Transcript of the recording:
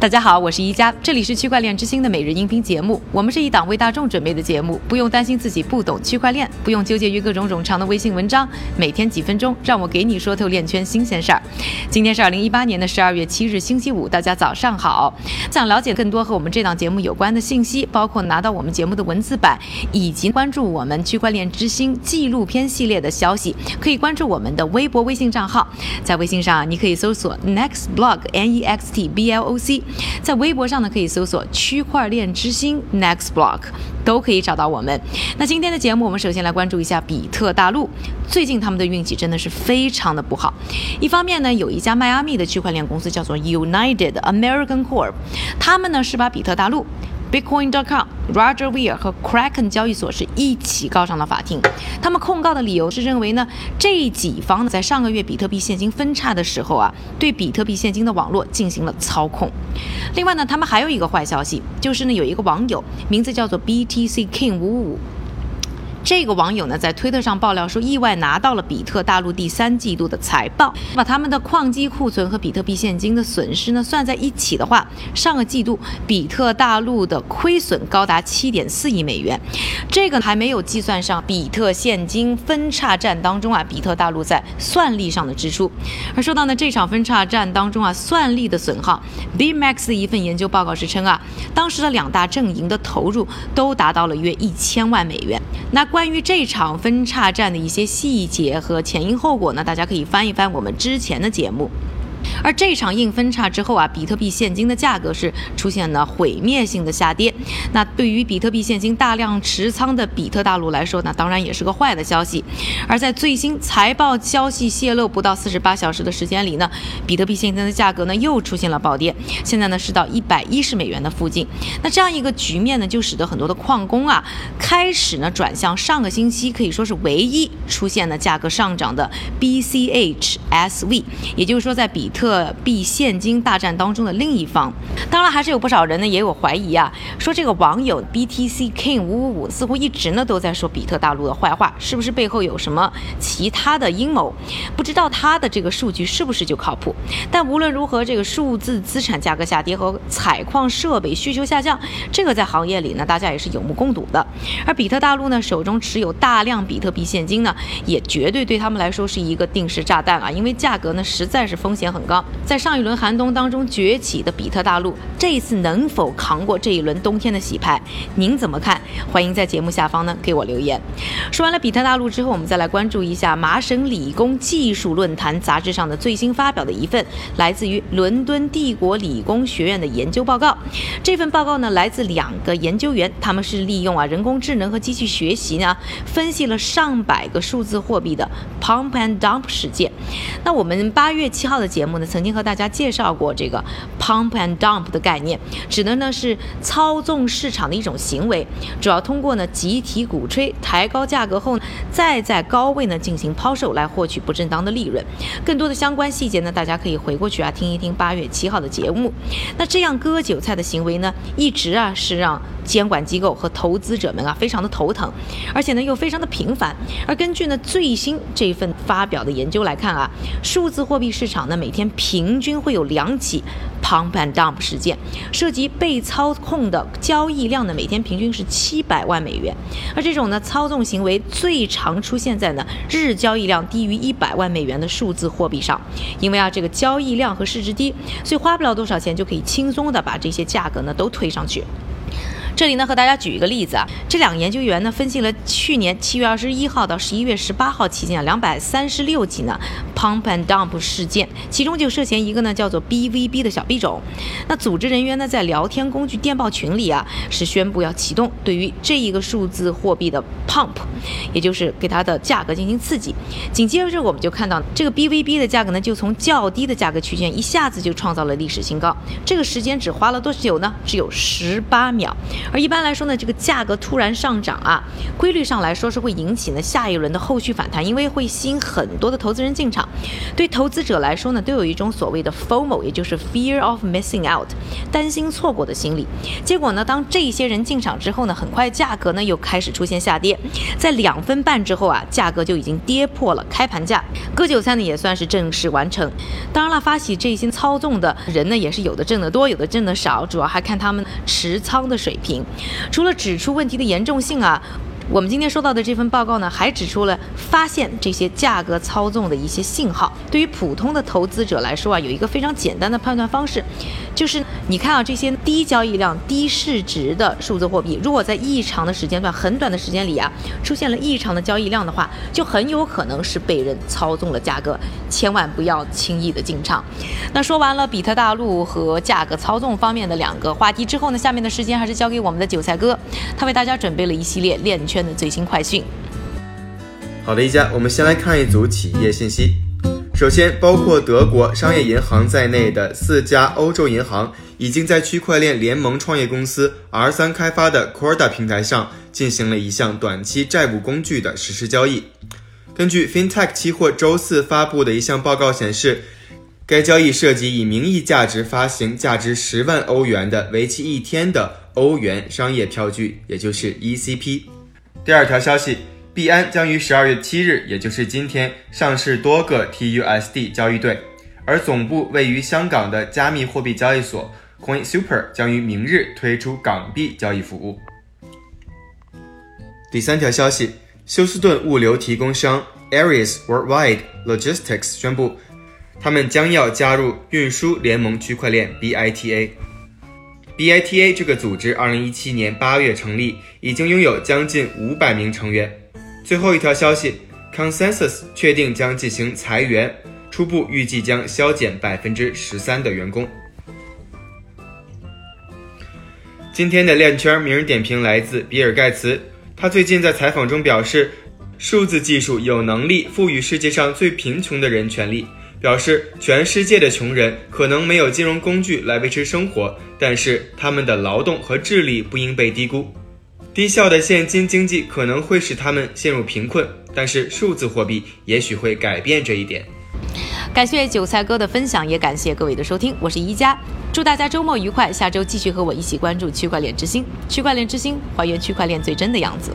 大家好，我是宜家，这里是区块链之星的每日音频节目。我们是一档为大众准备的节目，不用担心自己不懂区块链，不用纠结于各种冗长的微信文章，每天几分钟，让我给你说透链圈新鲜事儿。今天是二零一八年的十二月七日，星期五，大家早上好。想了解更多和我们这档节目有关的信息，包括拿到我们节目的文字版，以及关注我们区块链之星纪录片系列的消息，可以关注我们的微博、微信账号。在微信上，你可以搜索 Next Blog N E X T B L O C。在微博上呢，可以搜索“区块链之星 Next Block”，都可以找到我们。那今天的节目，我们首先来关注一下比特大陆。最近他们的运气真的是非常的不好。一方面呢，有一家迈阿密的区块链公司叫做 United American Corp，他们呢是把比特大陆。Bitcoin.com、Roger Ver 和 Kraken 交易所是一起告上了法庭。他们控告的理由是认为呢，这几方在上个月比特币现金分叉的时候啊，对比特币现金的网络进行了操控。另外呢，他们还有一个坏消息，就是呢，有一个网友名字叫做 BTC King 五五。这个网友呢，在推特上爆料说，意外拿到了比特大陆第三季度的财报，把他们的矿机库存和比特币现金的损失呢算在一起的话，上个季度比特大陆的亏损高达七点四亿美元。这个还没有计算上比特现金分叉战当中啊，比特大陆在算力上的支出。而说到呢这场分叉战当中啊，算力的损耗，BMax 的一份研究报告是称啊，当时的两大阵营的投入都达到了约一千万美元。那关关于这场分叉战的一些细节和前因后果呢，大家可以翻一翻我们之前的节目。而这场硬分叉之后啊，比特币现金的价格是出现了毁灭性的下跌。那对于比特币现金大量持仓的比特大陆来说，那当然也是个坏的消息。而在最新财报消息泄露不到四十八小时的时间里呢，比特币现金的价格呢又出现了暴跌，现在呢是到一百一十美元的附近。那这样一个局面呢，就使得很多的矿工啊开始呢转向上个星期可以说是唯一出现了价格上涨的 BCHSV，也就是说在比特。特币现金大战当中的另一方，当然还是有不少人呢也有怀疑啊，说这个网友 BTC King 五五五似乎一直呢都在说比特大陆的坏话，是不是背后有什么其他的阴谋？不知道他的这个数据是不是就靠谱？但无论如何，这个数字资产价格下跌和采矿设备需求下降，这个在行业里呢大家也是有目共睹的。而比特大陆呢手中持有大量比特币现金呢，也绝对对他们来说是一个定时炸弹啊，因为价格呢实在是风险很高。在上一轮寒冬当中崛起的比特大陆，这一次能否扛过这一轮冬天的洗牌？您怎么看？欢迎在节目下方呢给我留言。说完了比特大陆之后，我们再来关注一下麻省理工技术论坛杂志上的最新发表的一份来自于伦敦帝国理工学院的研究报告。这份报告呢来自两个研究员，他们是利用啊人工智能和机器学习呢分析了上百个数字货币的 pump and dump 事件。那我们八月七号的节目目呢？曾经和大家介绍过这个 pump and dump 的概念，指的呢是操纵市场的一种行为，主要通过呢集体鼓吹抬高价格后，再在高位呢进行抛售来获取不正当的利润。更多的相关细节呢，大家可以回过去啊听一听八月七号的节目。那这样割韭菜的行为呢，一直啊是让监管机构和投资者们啊非常的头疼，而且呢又非常的频繁。而根据呢最新这份发表的研究来看啊，数字货币市场呢每天。平均会有两起 pump and dump 事件，涉及被操控的交易量呢，每天平均是七百万美元。而这种呢操纵行为最常出现在呢日交易量低于一百万美元的数字货币上，因为啊这个交易量和市值低，所以花不了多少钱就可以轻松的把这些价格呢都推上去。这里呢，和大家举一个例子啊，这两个研究员呢，分析了去年七月二十一号到十一月十八号期间啊，两百三十六起呢 pump and dump 事件，其中就涉嫌一个呢叫做 BVB 的小币种。那组织人员呢，在聊天工具电报群里啊，是宣布要启动对于这一个数字货币的 pump，也就是给它的价格进行刺激。紧接着我们就看到这个 BVB 的价格呢，就从较低的价格区间一下子就创造了历史新高。这个时间只花了多久呢？只有十八秒。而一般来说呢，这个价格突然上涨啊，规律上来说是会引起呢下一轮的后续反弹，因为会吸引很多的投资人进场。对投资者来说呢，都有一种所谓的 FOMO，也就是 Fear of Missing Out，担心错过的心理。结果呢，当这些人进场之后呢，很快价格呢又开始出现下跌，在两分半之后啊，价格就已经跌破了开盘价，割韭菜呢也算是正式完成。当然了，发起这些操纵的人呢，也是有的挣得多，有的挣得少，主要还看他们持仓的水平。除了指出问题的严重性啊。我们今天收到的这份报告呢，还指出了发现这些价格操纵的一些信号。对于普通的投资者来说啊，有一个非常简单的判断方式，就是你看啊，这些低交易量、低市值的数字货币，如果在异常的时间段、很短的时间里啊，出现了异常的交易量的话，就很有可能是被人操纵了价格，千万不要轻易的进场。那说完了比特大陆和价格操纵方面的两个话题之后呢，下面的时间还是交给我们的韭菜哥，他为大家准备了一系列链圈。的最新快讯。好的，一家，我们先来看一组企业信息。首先，包括德国商业银行在内的四家欧洲银行已经在区块链联盟创业公司 R 三开发的 Corda 平台上进行了一项短期债务工具的实施交易。根据 FinTech 期货周四发布的一项报告显示，该交易涉及以名义价值发行价值十万欧元的为期一天的欧元商业票据，也就是 ECP。第二条消息，币安将于十二月七日，也就是今天上市多个 TUSD 交易对，而总部位于香港的加密货币交易所 Coin Super 将于明日推出港币交易服务。第三条消息，休斯顿物流提供商 Aries Worldwide Logistics 宣布，他们将要加入运输联盟区块链 BITA。BITA 这个组织，二零一七年八月成立，已经拥有将近五百名成员。最后一条消息，Consensus 确定将进行裁员，初步预计将削减百分之十三的员工。今天的链圈名人点评来自比尔盖茨，他最近在采访中表示，数字技术有能力赋予世界上最贫穷的人权利。表示，全世界的穷人可能没有金融工具来维持生活，但是他们的劳动和智力不应被低估。低效的现金经济可能会使他们陷入贫困，但是数字货币也许会改变这一点。感谢韭菜哥的分享，也感谢各位的收听，我是宜家，祝大家周末愉快，下周继续和我一起关注区块链之星，区块链之星还原区块链最真的样子。